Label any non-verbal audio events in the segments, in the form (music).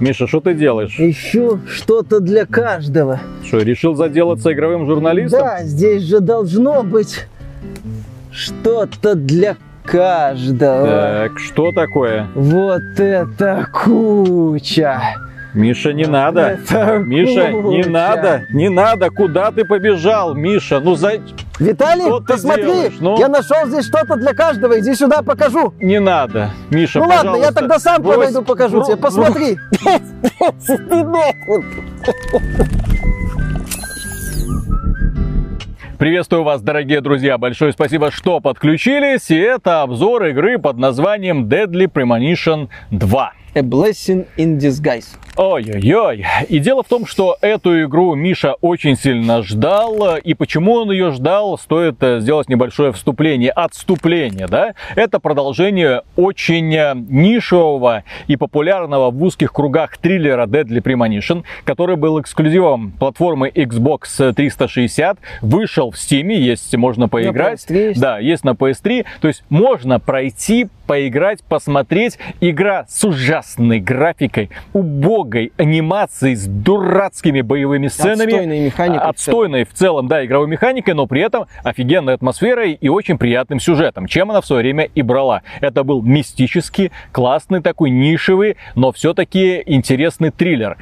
Миша, что ты делаешь? Ищу что-то для каждого. Что, решил заделаться игровым журналистом? Да, здесь же должно быть что-то для каждого. Так, что такое? Вот это куча! Миша, не надо. Это Миша, не куча. надо, не надо. Куда ты побежал, Миша? Ну, за... Виталий, Что ты посмотри, делаешь? Ну? я нашел здесь что-то для каждого. Иди сюда, покажу. не надо. Миша, ну ладно, я тогда сам брось. подойду, покажу Бро- тебе. Посмотри. (laughs) Приветствую вас, дорогие друзья. Большое спасибо, что подключились. И это обзор игры под названием Deadly Premonition 2. A blessing in disguise. Ой-ой-ой. И дело в том, что эту игру Миша очень сильно ждал. И почему он ее ждал, стоит э, сделать небольшое вступление, отступление, да? Это продолжение очень э, нишевого и популярного в узких кругах триллера Deadly Premonition, который был эксклюзивом платформы Xbox 360, вышел в Steam, есть, можно поиграть. PS3 есть. Да, есть на PS3. То есть можно пройти, поиграть, посмотреть. Игра с ужасной графикой, убогой анимацией, с дурацкими боевыми сценами. Отстойной механикой в Отстойной в целом, да, игровой механикой, но при этом офигенной атмосферой и очень приятным сюжетом, чем она в свое время и брала. Это был мистический, классный такой, нишевый, но все-таки интересный триллер.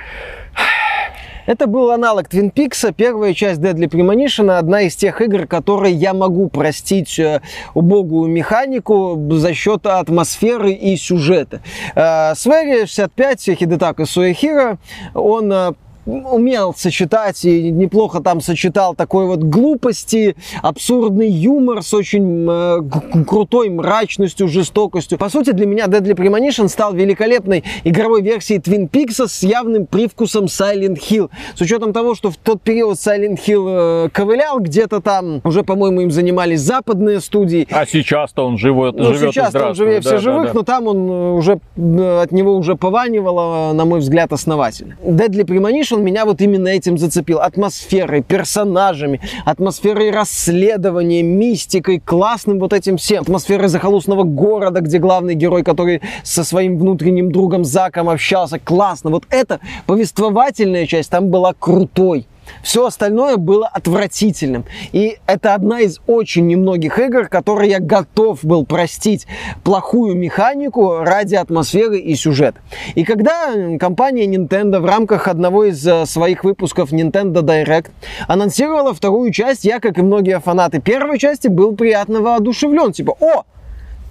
Это был аналог Twin Peaks, первая часть Deadly Premonition, одна из тех игр, которые я могу простить э, убогую механику за счет атмосферы и сюжета. Э, Свери 65 Хидетака Суэхира, он э, умел сочетать и неплохо там сочетал такой вот глупости, абсурдный юмор с очень э, крутой мрачностью, жестокостью. По сути, для меня Deadly Premonition стал великолепной игровой версией Twin Peaks с явным привкусом Silent Hill. С учетом того, что в тот период Silent Hill э, ковылял, где-то там уже, по-моему, им занимались западные студии. А сейчас-то он живет, Ну, живет сейчас он живее Да, всех да, живых, да. но там он э, уже, э, от него уже пованивало, на мой взгляд, основательно. Deadly Premonition меня вот именно этим зацепил. Атмосферой, персонажами, атмосферой расследования, мистикой, классным вот этим всем. Атмосферой захолустного города, где главный герой, который со своим внутренним другом Заком общался, классно. Вот эта повествовательная часть там была крутой. Все остальное было отвратительным. И это одна из очень немногих игр, которые я готов был простить плохую механику ради атмосферы и сюжета. И когда компания Nintendo в рамках одного из э, своих выпусков Nintendo Direct анонсировала вторую часть, я, как и многие фанаты первой части, был приятно воодушевлен. Типа, о,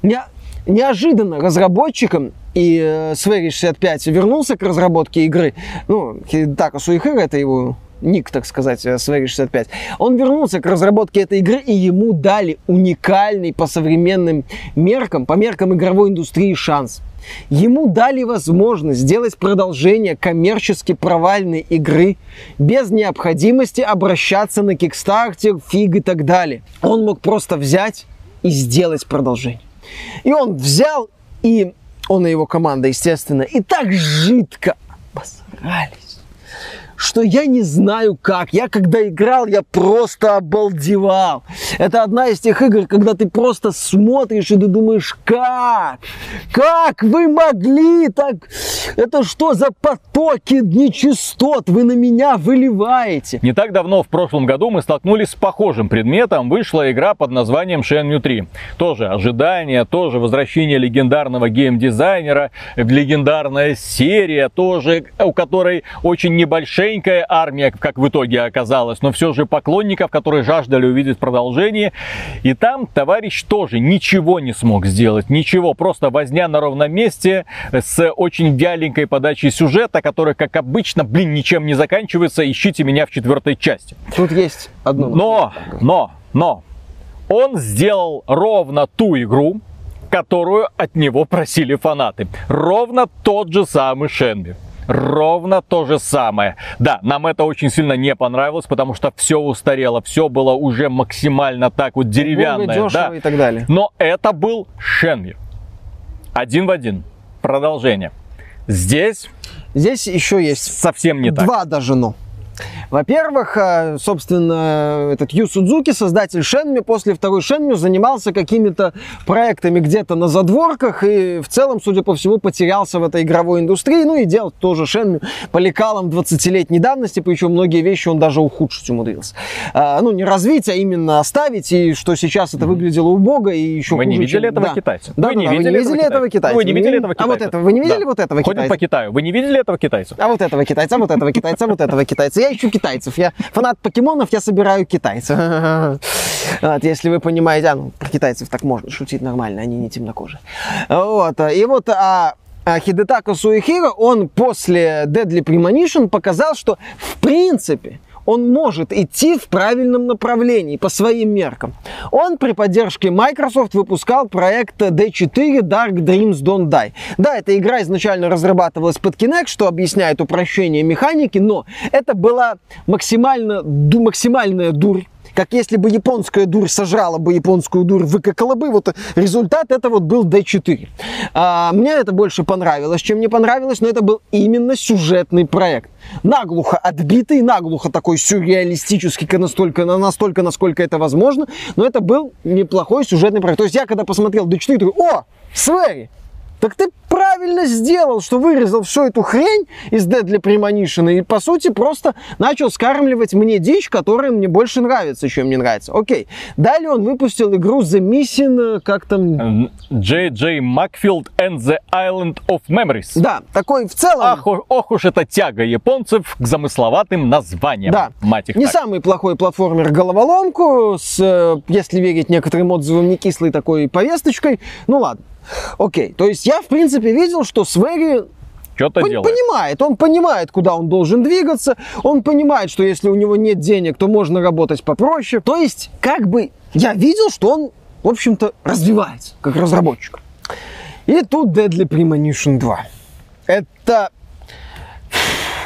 не- неожиданно разработчикам и э, Swery 65 вернулся к разработке игры. Ну, Хидетака Суихира, это его ник, так сказать, э, Swery 65. Он вернулся к разработке этой игры, и ему дали уникальный по современным меркам, по меркам игровой индустрии шанс. Ему дали возможность сделать продолжение коммерчески провальной игры без необходимости обращаться на Kickstarter, фиг и так далее. Он мог просто взять и сделать продолжение. И он взял, и он и его команда, естественно, и так жидко обосрались что я не знаю как. Я когда играл, я просто обалдевал. Это одна из тех игр, когда ты просто смотришь и ты думаешь, как? Как вы могли так? Это что за потоки нечистот вы на меня выливаете? Не так давно, в прошлом году, мы столкнулись с похожим предметом. Вышла игра под названием Shenmue 3. Тоже ожидание, тоже возвращение легендарного геймдизайнера, легендарная серия, тоже у которой очень небольшенькая армия, как в итоге оказалось, но все же поклонников, которые жаждали увидеть продолжение. И там товарищ тоже ничего не смог сделать, ничего, просто возня на ровном месте с очень вяленькой подачей сюжета, которая, как обычно, блин, ничем не заканчивается. Ищите меня в четвертой части. Тут есть одно. Но, но, но, он сделал ровно ту игру, которую от него просили фанаты. Ровно тот же самый Шенби. Ровно то же самое. Да, нам это очень сильно не понравилось, потому что все устарело, все было уже максимально так вот деревянное. Дешево да. и так далее. Но это был Шенби. Один в один. Продолжение. Здесь Здесь еще есть совсем не так. два даже но. Во-первых, э, собственно, этот Ю Судзуки, создатель Шенми, после второй Шенми занимался какими-то проектами где-то на задворках и в целом, судя по всему, потерялся в этой игровой индустрии. Ну и делал тоже Шенми по лекалам 20-летней давности, причем многие вещи он даже ухудшить умудрился. А, ну, не развить, а именно оставить, и что сейчас это выглядело убого и еще Вы хуже, не видели чем- этого да. китайца? Да, Вы да, не да, вы видели не видели этого китайца? Вы не видели этого А вот китайца? этого, вы не видели Да. вот этого Ходим китайца? по Китаю. Вы не видели этого китайца? А вот этого китайца, а вот этого китайца, а вот этого китайца. Я ищу китайцев. Я фанат покемонов, я собираю китайцев. (laughs) Вот, если вы понимаете, а, ну, про китайцев так можно шутить нормально, они не темнокожие. Вот, и вот а, а Хидетака Суихиро, он после Deadly Premonition показал, что в принципе он может идти в правильном направлении по своим меркам. Он при поддержке Microsoft выпускал проект D4 Dark Dreams Don't Die. Да, эта игра изначально разрабатывалась под Kinect, что объясняет упрощение механики, но это была максимально, максимальная дурь как если бы японская дурь сожрала бы японскую дурь, выкакала бы, вот результат это вот был D4. А, мне это больше понравилось, чем не понравилось, но это был именно сюжетный проект. Наглухо отбитый, наглухо такой сюрреалистический, настолько, настолько, насколько это возможно, но это был неплохой сюжетный проект. То есть я когда посмотрел D4, думаю, о, Свери, так ты правильно сделал, что вырезал всю эту хрень из Deadly Premonition и, по сути, просто начал скармливать мне дичь, которая мне больше нравится, чем не нравится. Окей. Далее он выпустил игру The Missing, э, как там... Джей Макфилд and the Island of Memories. Да, такой в целом... Ах, ох уж эта тяга японцев к замысловатым названиям. Да, Мать их не так. самый плохой платформер головоломку, с, э, если верить некоторым отзывам, не кислой такой повесточкой. Ну ладно. Окей, то есть я, в принципе, видел, что Свери Что-то Пон- делает. понимает, он понимает, куда он должен двигаться, он понимает, что если у него нет денег, то можно работать попроще. То есть, как бы, я видел, что он, в общем-то, развивается, как разработчик. И тут Deadly Premonition 2. Это...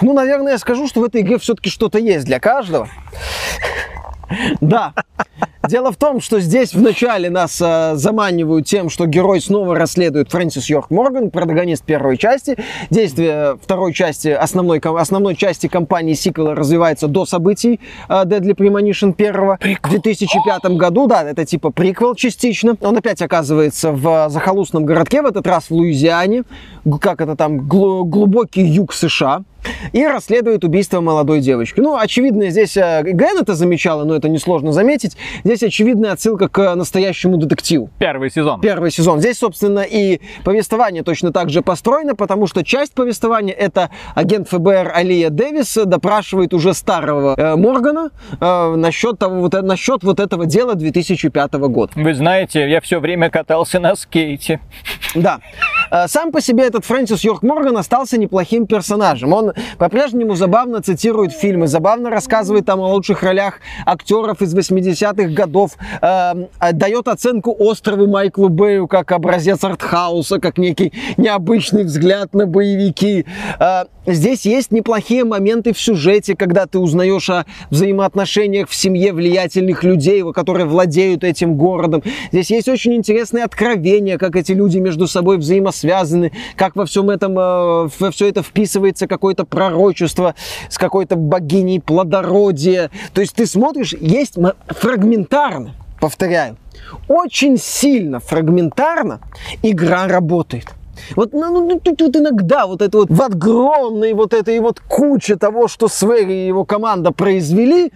Ну, наверное, я скажу, что в этой игре все-таки что-то есть для каждого. Да. Дело в том, что здесь вначале нас э, заманивают тем, что герой снова расследует Фрэнсис Йорк Морган, протагонист первой части. Действие второй части, основной, основной части кампании сиквела развивается до событий э, Deadly Premonition 1 в 2005 году. Да, это типа приквел частично. Он опять оказывается в э, захолустном городке, в этот раз в Луизиане. Как это там, глу- глубокий юг США и расследует убийство молодой девочки. Ну, очевидно, здесь э, Ген это замечала, но это несложно заметить. Здесь очевидная отсылка к настоящему детективу. Первый сезон. Первый сезон. Здесь, собственно, и повествование точно так же построено, потому что часть повествования это агент ФБР Алия Дэвис допрашивает уже старого э, Моргана э, насчет, того, вот, э- насчет вот этого дела 2005 года. Вы знаете, я все время катался на скейте. Да. Э, Сам по себе этот Фрэнсис Йорк Морган остался неплохим персонажем. Он по-прежнему забавно цитирует фильмы, забавно рассказывает там о лучших ролях актеров из 80-х годов, э, э, дает оценку острову Майклу Бэю как образец артхауса, как некий необычный взгляд на боевики. Э, Здесь есть неплохие моменты в сюжете, когда ты узнаешь о взаимоотношениях в семье влиятельных людей, которые владеют этим городом. Здесь есть очень интересные откровения, как эти люди между собой взаимосвязаны, как во всем этом, э, во все это вписывается какое-то пророчество с какой-то богиней плодородия. То есть ты смотришь, есть фрагментарно, повторяю, очень сильно фрагментарно игра работает. Вот, ну, ну, ну, тут, тут иногда вот это вот в огромной вот этой вот куче того, что Свери и его команда произвели,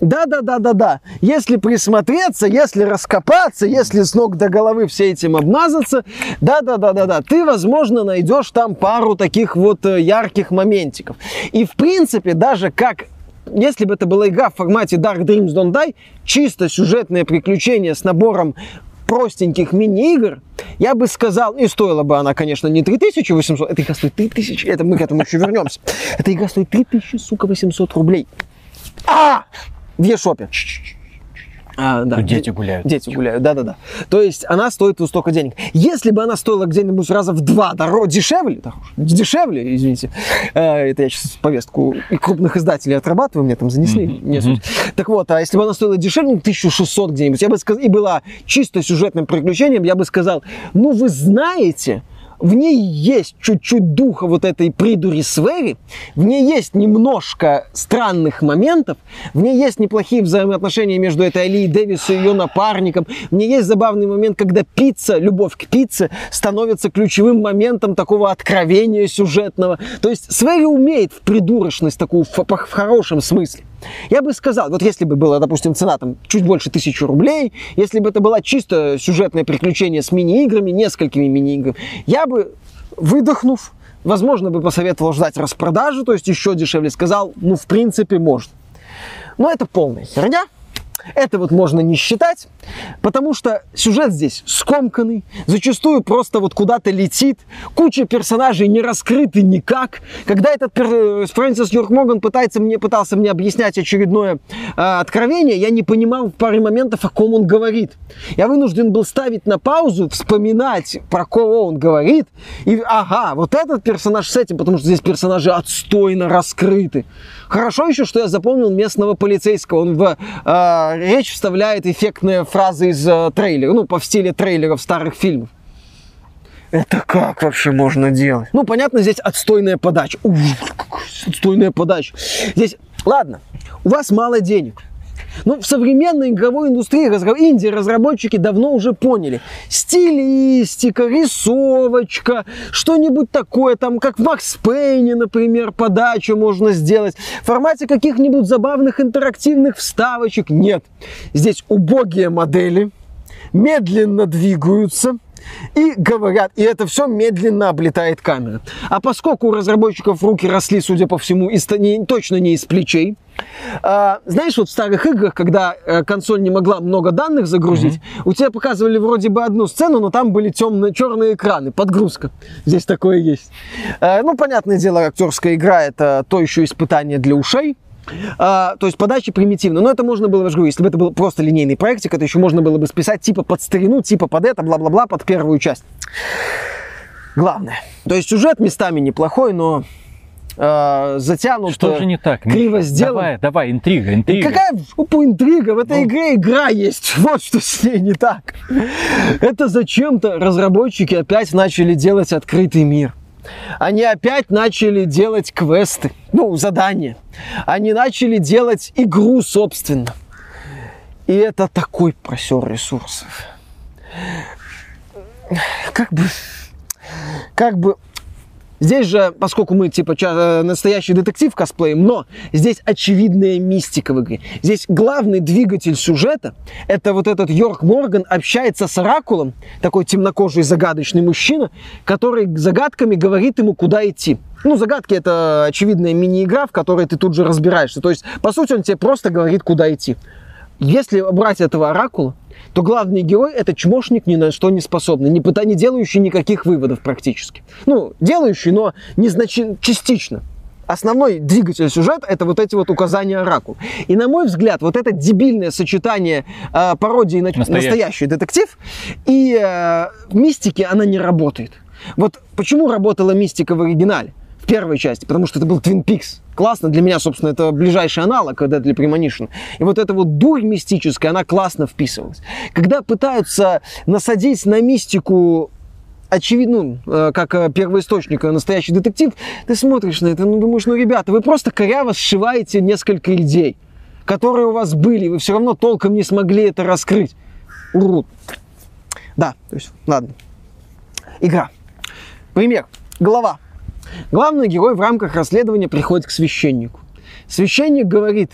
да, да, да, да, да. Если присмотреться, если раскопаться, если с ног до головы все этим обмазаться, да, да, да, да, да, ты, возможно, найдешь там пару таких вот э, ярких моментиков. И, в принципе, даже как если бы это была игра в формате Dark Dreams Don't Die, чисто сюжетное приключение с набором простеньких мини-игр, я бы сказал, и стоила бы она, конечно, не 3800, эта игра стоит 3000, это мы к этому еще вернемся. Эта игра стоит 3000, сука, 800 рублей. А! В eShop. А, да. Тут дети гуляют. Дети гуляют, да-да-да. То есть она стоит вот столько денег. Если бы она стоила где-нибудь раза в два дороже, дешевле, да, дешевле, извините, э, это я сейчас повестку крупных издателей отрабатываю, мне там занесли, не суть. Так вот, а если бы она стоила дешевле, ну, 1600 где-нибудь, я бы сказал, и была чисто сюжетным приключением, я бы сказал, ну, вы знаете, в ней есть чуть-чуть духа вот этой придури Свери, в ней есть немножко странных моментов, в ней есть неплохие взаимоотношения между этой Алией Дэвис и ее напарником, в ней есть забавный момент, когда пицца, любовь к пицце становится ключевым моментом такого откровения сюжетного. То есть Свери умеет в придурочность такую в, в хорошем смысле. Я бы сказал, вот если бы была, допустим, цена там чуть больше тысячи рублей, если бы это было чисто сюжетное приключение с мини-играми, несколькими мини-играми, я бы, выдохнув, возможно, бы посоветовал ждать распродажи, то есть еще дешевле сказал, ну, в принципе, можно. Но это полная херня. Это вот можно не считать, потому что сюжет здесь скомканный, зачастую просто вот куда-то летит, куча персонажей не раскрыты никак. Когда этот пер... Фрэнсис Йорк Морган пытается мне, пытался мне объяснять очередное э, откровение, я не понимал в паре моментов, о ком он говорит. Я вынужден был ставить на паузу, вспоминать, про кого он говорит, и ага, вот этот персонаж с этим, потому что здесь персонажи отстойно раскрыты. Хорошо еще, что я запомнил местного полицейского. Он в э, речь вставляет эффектные фразы из э, трейлера, ну, по стиле трейлеров старых фильмов. Это как вообще можно делать? Ну, понятно, здесь отстойная подача. Ух, отстойная подача. Здесь, ладно, у вас мало денег. Ну, в современной игровой индустрии инди-разработчики давно уже поняли. Стилистика, рисовочка, что-нибудь такое, там, как в Макс Пейне, например, подачу можно сделать. В формате каких-нибудь забавных интерактивных вставочек. Нет. Здесь убогие модели, медленно двигаются, и говорят, и это все медленно облетает камера. А поскольку у разработчиков руки росли, судя по всему, из, не, точно не из плечей, а, знаешь, вот в старых играх, когда э, консоль не могла много данных загрузить, mm-hmm. у тебя показывали вроде бы одну сцену, но там были темные черные экраны, подгрузка. Здесь такое есть. А, ну, понятное дело, актерская игра это то еще испытание для ушей. А, то есть подача примитивна. Но это можно было, я же говорю, если бы это был просто линейный проектик, это еще можно было бы списать типа под старину, типа под это, бла-бла-бла, под первую часть. Главное. То есть сюжет местами неплохой, но э, затянут. Что же не так? Криво сделан. Давай, давай, интрига, интрига. И какая опа, интрига? В этой ну. игре игра есть. (laughs) Вот что с ней не так. Это зачем-то разработчики опять начали делать открытый мир. Они опять начали делать квесты, ну, задания. Они начали делать игру, собственно. И это такой просер ресурсов. Как бы, как бы Здесь же, поскольку мы типа э, настоящий детектив косплеем, но здесь очевидная мистика в игре. Здесь главный двигатель сюжета – это вот этот Йорк Морган общается с Оракулом, такой темнокожий загадочный мужчина, который загадками говорит ему, куда идти. Ну, загадки это очевидная мини-игра, в которой ты тут же разбираешься. То есть, по сути, он тебе просто говорит, куда идти. Если брать этого оракула, то главный герой это чмошник ни на что не способный, не, не делающий никаких выводов практически. Ну, делающий, но не значи, частично. Основной двигатель сюжета это вот эти вот указания оракул. И на мой взгляд, вот это дебильное сочетание э, пародии на настоящий, настоящий детектив и э, мистики, она не работает. Вот почему работала мистика в оригинале? Первой части, потому что это был Twin Peaks. Классно, для меня, собственно, это ближайший аналог Deadly Premonition. И вот эта вот дурь мистическая, она классно вписывалась. Когда пытаются насадить на мистику очевидно, ну, э, как э, первоисточник настоящий детектив, ты смотришь на это, ну, думаешь, ну, ребята, вы просто коряво сшиваете несколько идей, которые у вас были, вы все равно толком не смогли это раскрыть. Урод. Да, то есть, ладно. Игра. Пример. Глава Главный герой в рамках расследования приходит к священнику. Священник говорит,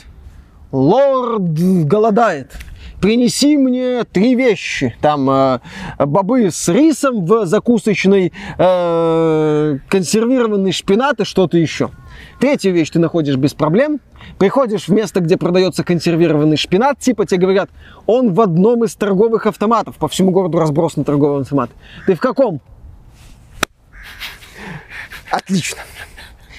лорд голодает, принеси мне три вещи. Там э, бобы с рисом в закусочной, э, консервированный шпинат и что-то еще. Третью вещь ты находишь без проблем. Приходишь в место, где продается консервированный шпинат, типа тебе говорят, он в одном из торговых автоматов. По всему городу разбросан торговый автомат. Ты в каком? Отлично.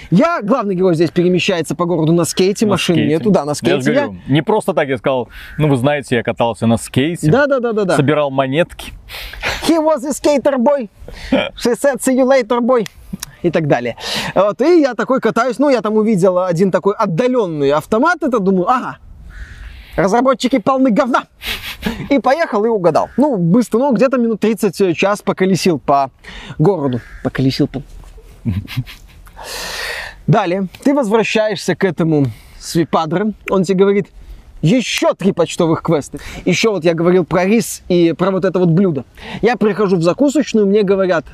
Я, главный герой здесь перемещается по городу на скейте, на машин скейте. нету, да, на скейте. Я, говорю, не просто так я сказал, ну вы знаете, я катался на скейте. Да, да, да, да, да. Собирал монетки. He was a skater boy. She said, see you later, boy. И так далее. Вот, и я такой катаюсь, ну, я там увидел один такой отдаленный автомат, это думаю, ага, разработчики полны говна. И поехал и угадал. Ну, быстро, ну, где-то минут 30 э, час поколесил по городу. Поколесил по... Далее, ты возвращаешься к этому свипадре. Он тебе говорит, еще три почтовых квеста. Еще вот я говорил про рис и про вот это вот блюдо. Я прихожу в закусочную, мне говорят,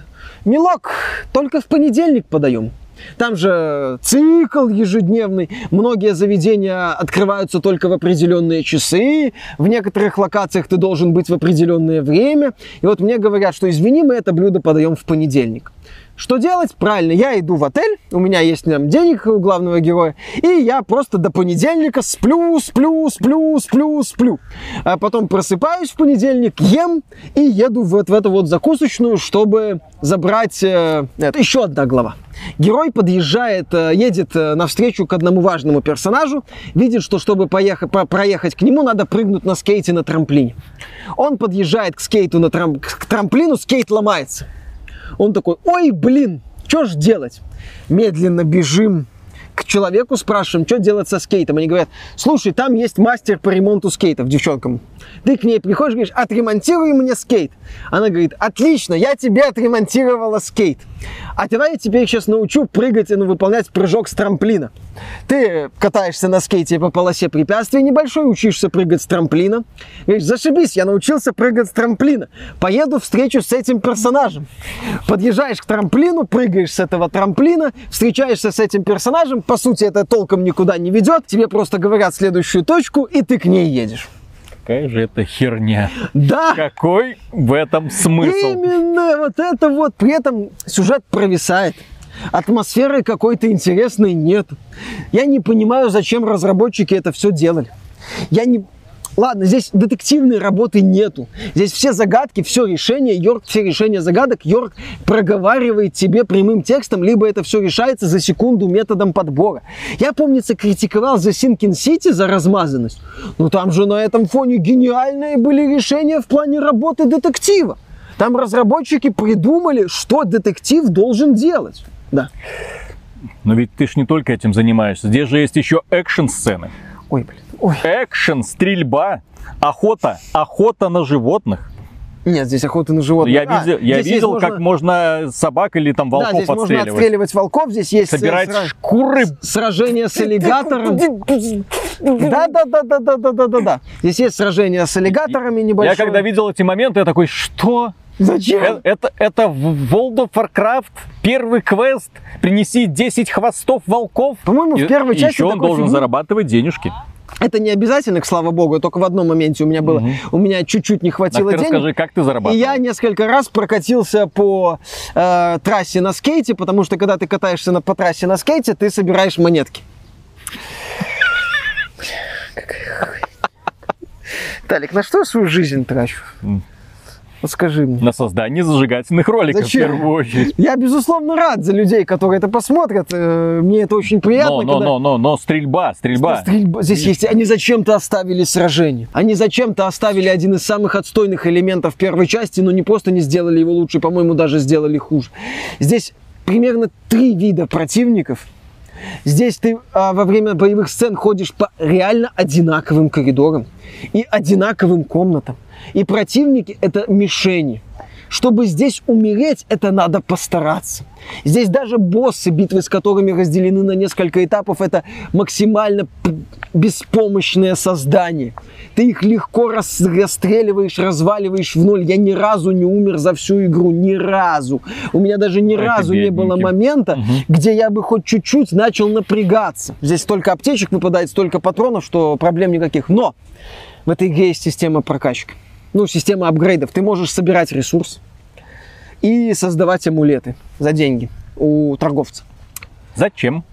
милок, только в понедельник подаем. Там же цикл ежедневный. Многие заведения открываются только в определенные часы. В некоторых локациях ты должен быть в определенное время. И вот мне говорят, что извини, мы это блюдо подаем в понедельник. Что делать? Правильно, я иду в отель, у меня есть там денег у главного героя, и я просто до понедельника сплю, сплю, сплю, сплю, сплю. А потом просыпаюсь в понедельник, ем и еду вот в эту вот закусочную, чтобы забрать... Э, это еще одна глава. Герой подъезжает, э, едет э, навстречу к одному важному персонажу, видит, что чтобы поехать, проехать к нему, надо прыгнуть на скейте на трамплине. Он подъезжает к скейту на трам, к трамплину, скейт ломается. Он такой, ой, блин, что ж делать? Медленно бежим к человеку, спрашиваем, что делать со скейтом. Они говорят, слушай, там есть мастер по ремонту скейтов, девчонкам. Ты к ней приходишь, говоришь, отремонтируй мне скейт. Она говорит, отлично, я тебе отремонтировала скейт. А давай я тебе сейчас научу прыгать и ну, выполнять прыжок с трамплина. Ты катаешься на скейте по полосе препятствий небольшой, учишься прыгать с трамплина. Говоришь, зашибись, я научился прыгать с трамплина. Поеду встречу с этим персонажем. Подъезжаешь к трамплину, прыгаешь с этого трамплина, встречаешься с этим персонажем. По сути, это толком никуда не ведет. Тебе просто говорят следующую точку, и ты к ней едешь. Какая же это херня. Да. Какой в этом смысл? Именно вот это вот. При этом сюжет провисает. Атмосферы какой-то интересной нет. Я не понимаю, зачем разработчики это все делали. Я не, Ладно, здесь детективной работы нету. Здесь все загадки, все решения, Йорк, все решения загадок Йорк проговаривает тебе прямым текстом, либо это все решается за секунду методом подбора. Я, помнится, критиковал за Sinking City за размазанность. Но там же на этом фоне гениальные были решения в плане работы детектива. Там разработчики придумали, что детектив должен делать. Да. Но ведь ты ж не только этим занимаешься. Здесь же есть еще экшн-сцены. Ой, блин. Ой. Экшен, стрельба, охота, охота на животных. Нет, здесь охота на животных. Я видел, я видел можно... как можно собак или там волков да, здесь отстреливать. можно отстреливать волков. Здесь есть собирать сра... шкуры. Сражение с (laughs) аллигатором. Да, да, да, да, да, да, да, да, да. Здесь есть сражение с аллигаторами небольшое. Я когда видел эти моменты, я такой, что? Зачем? Это, это, это в World of Warcraft первый квест. Принеси 10 хвостов волков. По-моему, в первой части Еще он должен фигни... зарабатывать денежки. Это не обязательно, к слава богу, только в одном моменте у меня было. Угу. У меня чуть-чуть не хватило так ты денег. расскажи, как ты зарабатывал? И я несколько раз прокатился по э, трассе на скейте, потому что когда ты катаешься на, по трассе на скейте, ты собираешь монетки. Талик, на что я свою жизнь трачу? Вот скажи мне. На создание зажигательных роликов Зачем? в первую очередь. Я, безусловно, рад за людей, которые это посмотрят. Э, Мне это очень приятно. Но, но, когда... но, но, но, стрельба, стрельба. Стрельба. Здесь есть. Они зачем-то оставили сражение. Они зачем-то оставили один из самых отстойных элементов первой части, но не просто не сделали его лучше, по-моему, даже сделали хуже. Здесь примерно три вида противников. Здесь ты а, во время боевых сцен ходишь по реально одинаковым коридорам и одинаковым комнатам. И противники это мишени. Чтобы здесь умереть, это надо постараться. Здесь даже боссы, битвы с которыми разделены на несколько этапов, это максимально беспомощное создание. Ты их легко рас расстреливаешь, разваливаешь в ноль. Я ни разу не умер за всю игру, ни разу. У меня даже ни Это разу не было бедненький. момента, Мгм. где я бы хоть чуть-чуть начал напрягаться. Здесь столько аптечек выпадает, столько патронов, что проблем никаких. Но в этой игре есть система прокачки. Ну, система апгрейдов. Ты можешь собирать ресурс и создавать амулеты за деньги у торговца. Зачем?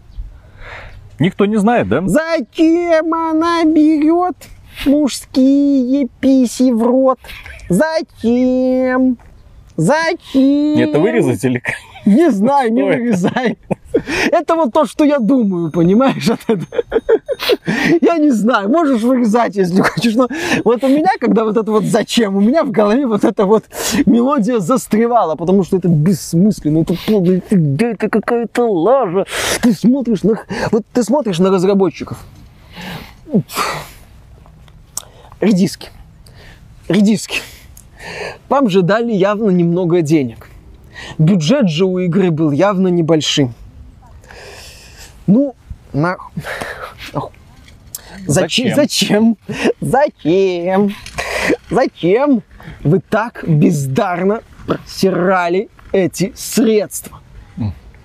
Никто не знает, да? Зачем она берет мужские писи в рот? Зачем? Зачем? Это вырезать или как? Не знаю, не вырезай. Это вот то, что я думаю, понимаешь? Я не знаю, можешь вырезать, если хочешь. Но вот у меня, когда вот это вот зачем, у меня в голове вот эта вот мелодия застревала, потому что это бессмысленно, это полная фигня, это какая-то лажа. Ты смотришь на, вот ты смотришь на разработчиков. Редиски. редиски. Вам же дали явно немного денег. Бюджет же у игры был явно небольшим. Ну, на... Зачем? Зачем? Зачем? Зачем вы так бездарно просирали эти средства?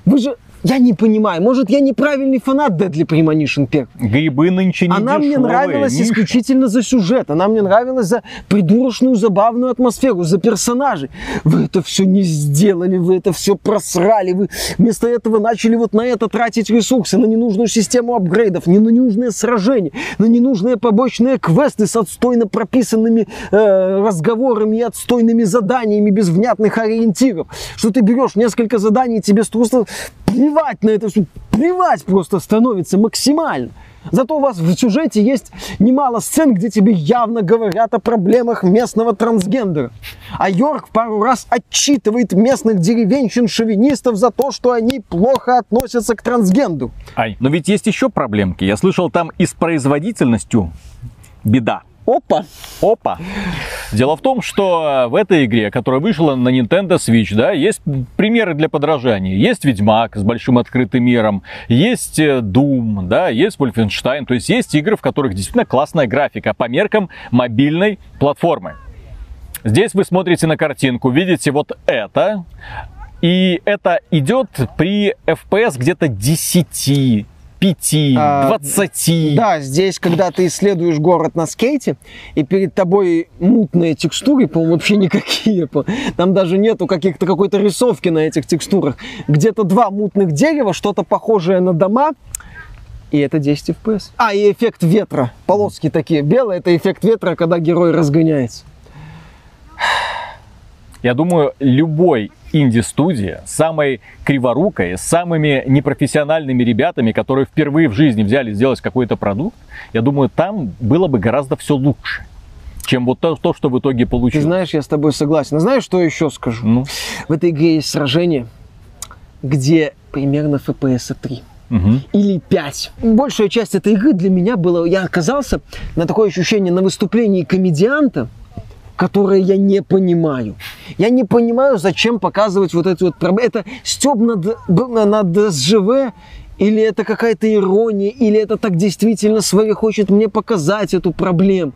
Вы же я не понимаю, может, я неправильный фанат Deadly Premonition 1. Грибы нынче не Она дешевые, мне нравилась Миша. исключительно за сюжет. Она мне нравилась за придурочную, забавную атмосферу, за персонажей. Вы это все не сделали, вы это все просрали. Вы вместо этого начали вот на это тратить ресурсы, на ненужную систему апгрейдов, не на ненужные сражения, на ненужные побочные квесты с отстойно прописанными э, разговорами и отстойными заданиями без внятных ориентиров. Что ты берешь несколько заданий, тебе просто плевать на это все, плевать просто становится максимально. Зато у вас в сюжете есть немало сцен, где тебе явно говорят о проблемах местного трансгендера. А Йорк пару раз отчитывает местных деревенщин-шовинистов за то, что они плохо относятся к трансгенду. Ай, но ведь есть еще проблемки. Я слышал, там и с производительностью беда. Опа! Опа! Дело в том, что в этой игре, которая вышла на Nintendo Switch, да, есть примеры для подражания. Есть Ведьмак с большим открытым миром, есть э, Doom, да, есть Wolfenstein. То есть есть игры, в которых действительно классная графика по меркам мобильной платформы. Здесь вы смотрите на картинку, видите вот это, и это идет при FPS где-то 10, 5, А, 20. Да, здесь, когда ты исследуешь город на скейте, и перед тобой мутные текстуры, по-моему, вообще никакие. Там даже нету каких-то какой-то рисовки на этих текстурах. Где-то два мутных дерева, что-то похожее на дома, и это 10 FPS. А, и эффект ветра. Полоски такие белые, это эффект ветра, когда герой разгоняется. Я думаю, любой инди-студия, самой криворукой, с самыми непрофессиональными ребятами, которые впервые в жизни взяли сделать какой-то продукт, я думаю, там было бы гораздо все лучше, чем вот то, то, что в итоге Ты получилось. знаешь, я с тобой согласен. А знаешь, что еще скажу? Ну, В этой игре есть сражение, где примерно FPS 3. мгм. или 5. Большая часть этой игры для меня была... Я оказался на такое ощущение на выступлении комедианта, которое я не понимаю. Я не понимаю, зачем показывать вот эти вот проблемы. Это стёб над, над СЖВ, или это какая-то ирония, или это так действительно Свои хочет мне показать эту проблему.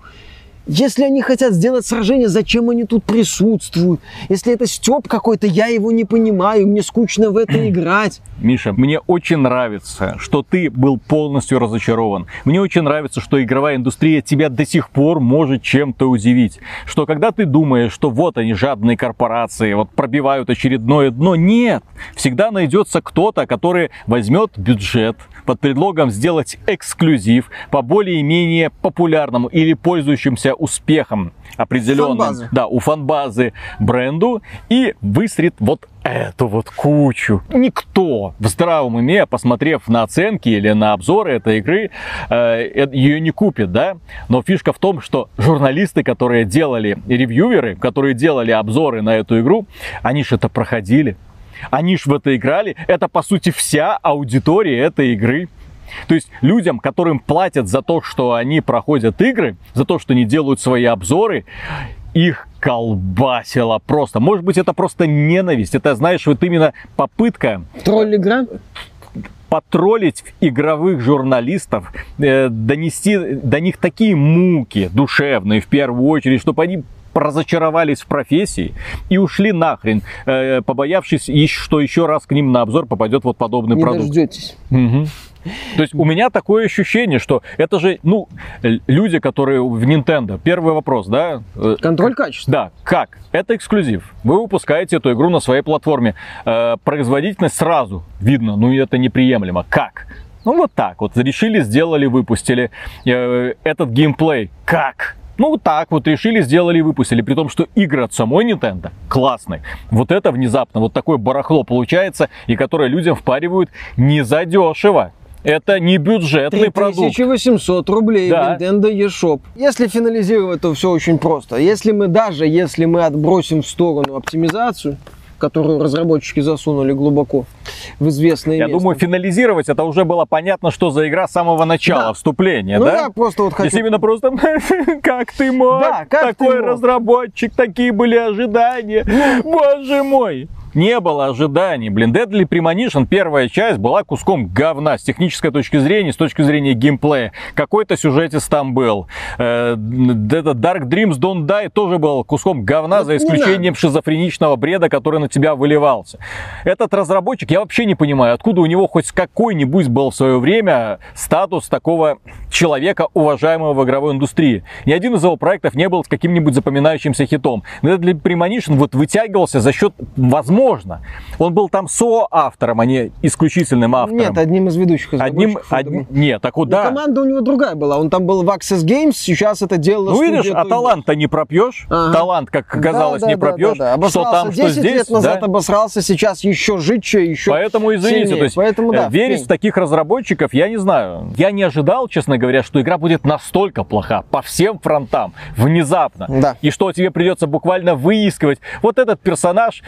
Если они хотят сделать сражение, зачем они тут присутствуют? Если это стёб какой-то, я его не понимаю, мне скучно в это (clears throat) играть. Миша, мне очень нравится, что ты был полностью разочарован. Мне очень нравится, что игровая индустрия тебя до сих пор может чем-то удивить. Что когда ты думаешь, что вот они, жадные корпорации, вот пробивают очередное дно, нет. Всегда найдется кто-то, который возьмет бюджет под предлогом сделать эксклюзив по более-менее популярному или пользующимся успехом определенным, Фан-базы. да, у фан-базы бренду и выстрит вот эту вот кучу. Никто в здравом уме, посмотрев на оценки или на обзоры этой игры, э, ее не купит, да? Но фишка в том, что журналисты, которые делали, и ревьюверы, которые делали обзоры на эту игру, они же это проходили. Они ж в это играли. Это, по сути, вся аудитория этой игры. То есть людям, которым платят за то, что они проходят игры, за то, что они делают свои обзоры, их колбасило просто. Может быть, это просто ненависть. Это, знаешь, вот именно попытка Тролль-игра? потроллить игровых журналистов, э, донести до них такие муки душевные в первую очередь, чтобы они разочаровались в профессии и ушли нахрен, э, побоявшись, что еще раз к ним на обзор попадет вот подобный Не продукт. дождетесь. Мгм. То есть у меня такое ощущение, что это же, ну, люди, которые в Nintendo. Первый вопрос, да? э, Контроль качества. да, как? Это эксклюзив. Вы выпускаете эту игру на своей платформе. Э, производительность сразу видно, ну и это неприемлемо. Как? Ну вот так вот. Решили, сделали, выпустили. Э, этот геймплей. Как? Ну вот так вот решили, сделали и выпустили. При том, что игры от самой Nintendo классные. Вот это внезапно, вот такое барахло получается, и которое людям впаривают не задешево. Это не бюджетный продукт. 3800 рублей Да. Nintendo eShop. Если финализировать, то все очень просто. Если мы даже, если мы отбросим в сторону оптимизацию, которую разработчики засунули глубоко в известное Я место. думаю, финализировать это уже было понятно, что за игра с самого начала, Да. вступления, ну, да? я просто вот хочу... Если именно просто (laughs) как ты мог, Да, как ты такой мог? разработчик, такие были ожидания, боже мой. Не было ожиданий. Блин, Deadly Premonition, первая часть, была куском говна с технической точки зрения, с точки зрения геймплея. Какой-то сюжетец там был. Э, это Dark Dreams Don't Die тоже был куском говна, за исключением шизофреничного бреда, который на тебя выливался. Этот разработчик, я вообще не понимаю, откуда у него хоть какой-нибудь был в свое время статус такого человека, уважаемого в игровой индустрии. Ни один из его проектов не был с каким-нибудь запоминающимся хитом. Deadly Premonition вот вытягивался за счет, возможно, он был там соавтором, а не исключительным автором. Нет, одним из ведущих одним, одним- нет, так вот Ну, да. команда у него другая была. Он там был в Access Games, сейчас это делало Ну видишь, а талант-то не пропьешь. Ага. Талант, как оказалось, Да, не да, да, пропьешь. да, да. Что Обосрался там, что 10 здесь. лет назад да. обосрался, сейчас еще житче, еще Поэтому извините, сильнее. то есть Поэтому, э, да, верить в таких разработчиков я не знаю. Я не ожидал, честно говоря, что игра будет настолько плоха по всем фронтам, внезапно. Да. И что тебе придется буквально выискивать. Вот этот персонаж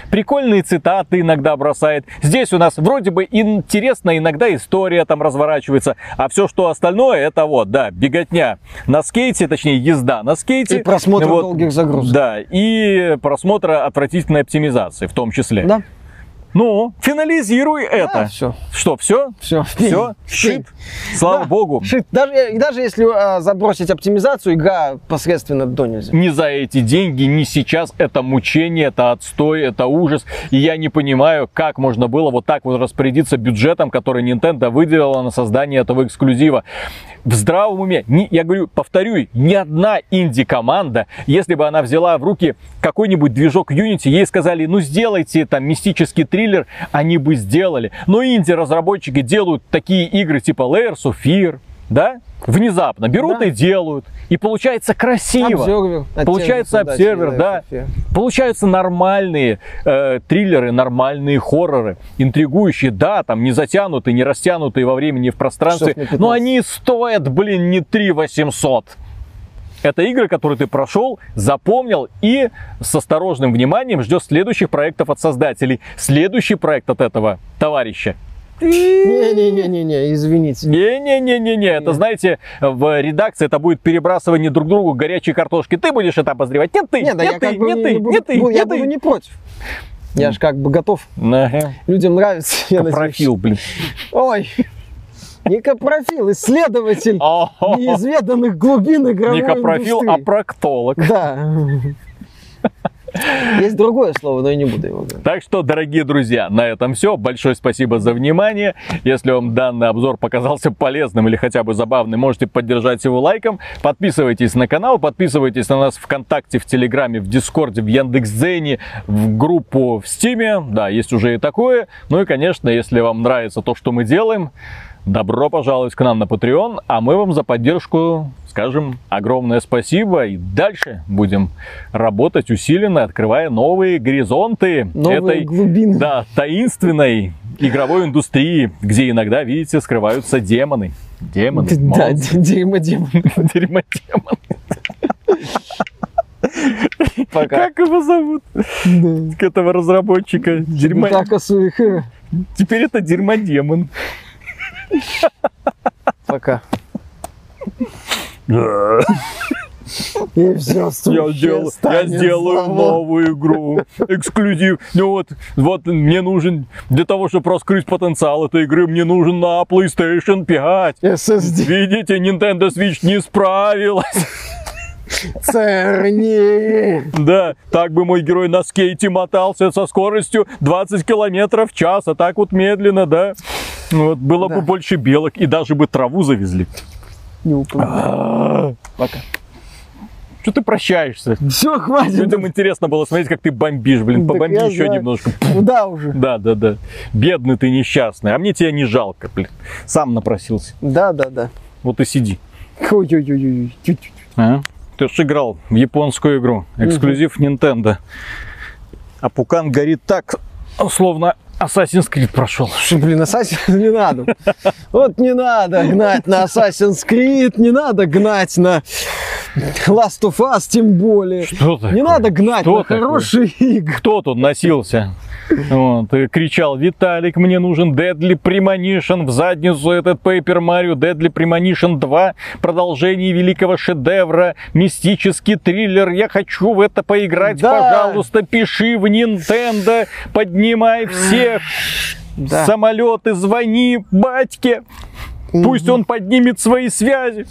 прикольные цитаты иногда бросает. Здесь у нас вроде бы интересная иногда история там разворачивается, а все, что остальное, это вот, да, беготня на скейте, точнее езда на скейте. И просмотр долгих загрузок. Да, и просмотра отвратительной оптимизации в том числе. Да, Ну, финализируй это. все. Что, все? Все, Все? Шит? Слава Да, богу. Шит. Даже, даже если а, забросить оптимизацию, игра посредственно до нельзя. Ни за эти деньги, ни сейчас это мучение, это отстой, это ужас. И я не понимаю, как можно было вот так вот распорядиться бюджетом, который Nintendo выделила на создание этого эксклюзива. В здравом уме, ни- я говорю, повторю, ни одна инди-команда, если бы она взяла в руки какой-нибудь движок Unity, ей сказали, ну сделайте там мистический триллер, они бы сделали. Но инди-разработчики делают такие игры типа Layers of Fear, да? Внезапно берут Да. и делают. И получается красиво. От Получается обсервер, да. Получаются нормальные э, триллеры, нормальные хорроры, интригующие, да, там не затянутые, не растянутые во времени в пространстве, Часов на 15. но они стоят, блин, не 3 800. Это игры, которые ты прошел, запомнил и с осторожным вниманием ждешь следующих проектов от создателей. Следующий проект от этого товарища. Не-не-не-не, извините. Не-не-не-не-не, это, знаете, в редакции это будет перебрасывание друг другу горячей картошки. Ты будешь это обозревать, не ты, Не, да не я ты, как бы не не, ты, не буду, не ты, ну, я буду не против. Я же как бы готов. Людям нравится. я. Профил, блин. Ой, не капрофил, исследователь неизведанных глубин игровой Не капрофил, а проктолог. Да. Есть другое слово, но я не буду его говорить. Так что, дорогие друзья, на этом все. Большое спасибо за внимание. Если вам данный обзор показался полезным или хотя бы забавным, можете поддержать его лайком. Подписывайтесь на канал, подписывайтесь на нас ВКонтакте, в Телеграме, в Дискорде, в Яндекс.Дзене, в группу в Стиме. Да, есть уже и такое. Ну и, конечно, если вам нравится то, что мы делаем, добро пожаловать к нам на Patreon, а мы вам за поддержку скажем огромное спасибо и дальше будем работать усиленно, открывая новые горизонты Новые этой глубины. да, таинственной игровой индустрии, где иногда, видите, скрываются демоны. Демоны. Да, демон. Дерьмодемон. (laughs) Пока. Как его зовут? Да. Этого разработчика. Дерьмо... Теперь это дерьмодемон. Пока. И все, Я, дел- я сделаю новую игру. Эксклюзив. Ну вот, вот мне нужен, для того, чтобы раскрыть потенциал этой игры, мне нужен на PlayStation 5. SSD. Видите, Nintendo Switch не справилась. Церни. Да, так бы мой герой на скейте мотался со скоростью 20 километров в час, а так вот медленно, да. Ну Вот, было Да. бы больше белок и даже бы траву завезли. Не упоминаю. Пока. Что ты прощаешься? Все, хватит. Людям интересно было смотреть, как ты бомбишь, блин, Так побомби я еще знаю. немножко. Куда уже? Да, да, да. Бедный ты несчастный. А мне тебя не жалко, блин. Сам напросился. Да, да, да. Вот и сиди. Чуть-чуть. А? Ты ж играл в японскую игру. Эксклюзив Nintendo. А Пукан горит так, словно Assassin's Creed прошел. Слушай, блин, Assassin's не надо. Вот не надо гнать на Assassin's Creed, не надо гнать на Last of Us тем более. Что такое? Не надо гнать Что на такое? хорошие игры. Кто тут носился? Вот, и кричал, Виталик, мне нужен Deadly Premonition в задницу этот Paper Mario, Deadly Premonition 2, продолжение великого шедевра, мистический триллер, я хочу в это поиграть, Да. пожалуйста, пиши в Nintendo, поднимай всех, Да. самолеты, звони батьке, пусть он поднимет свои связи.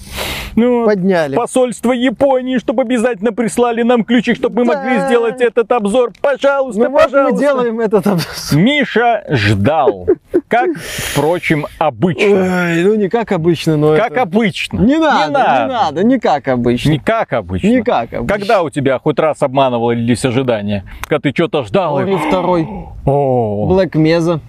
Ну, Подняли. Посольство Японии, чтобы обязательно прислали нам ключи, чтобы мы Да. могли сделать этот обзор. Пожалуйста, Ну вот пожалуйста. мы делаем этот обзор. Миша ждал. Как, впрочем, обычно. Ой, ну не как обычно, но Как это- обычно. Не надо, не надо, не как обычно. Не как обычно. Не как обычно. Когда у тебя хоть раз обманывались ожидания? Когда ты что-то ждал? и- Ори второй, О, Блэк Меза,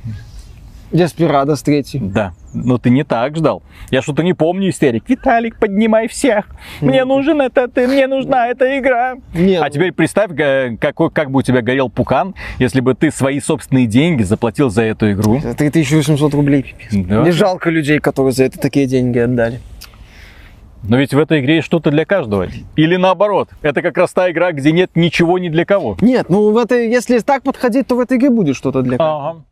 Деспирадос третий. Да, но ты не так ждал. Я что-то не помню истерик. Виталик, поднимай всех. Мне нужен этот, мне нужна эта игра. Нет. А теперь представь, какой, как бы у тебя горел пукан, если бы ты свои собственные деньги заплатил за эту игру. 3800 рублей, пипец. Да. Мне жалко людей, которые за это такие деньги отдали. Но ведь в этой игре есть что-то для каждого. Или наоборот, это как раз та игра, где нет ничего ни для кого. Нет, ну в этой, если так подходить, то в этой игре будет что-то для каждого. Ага.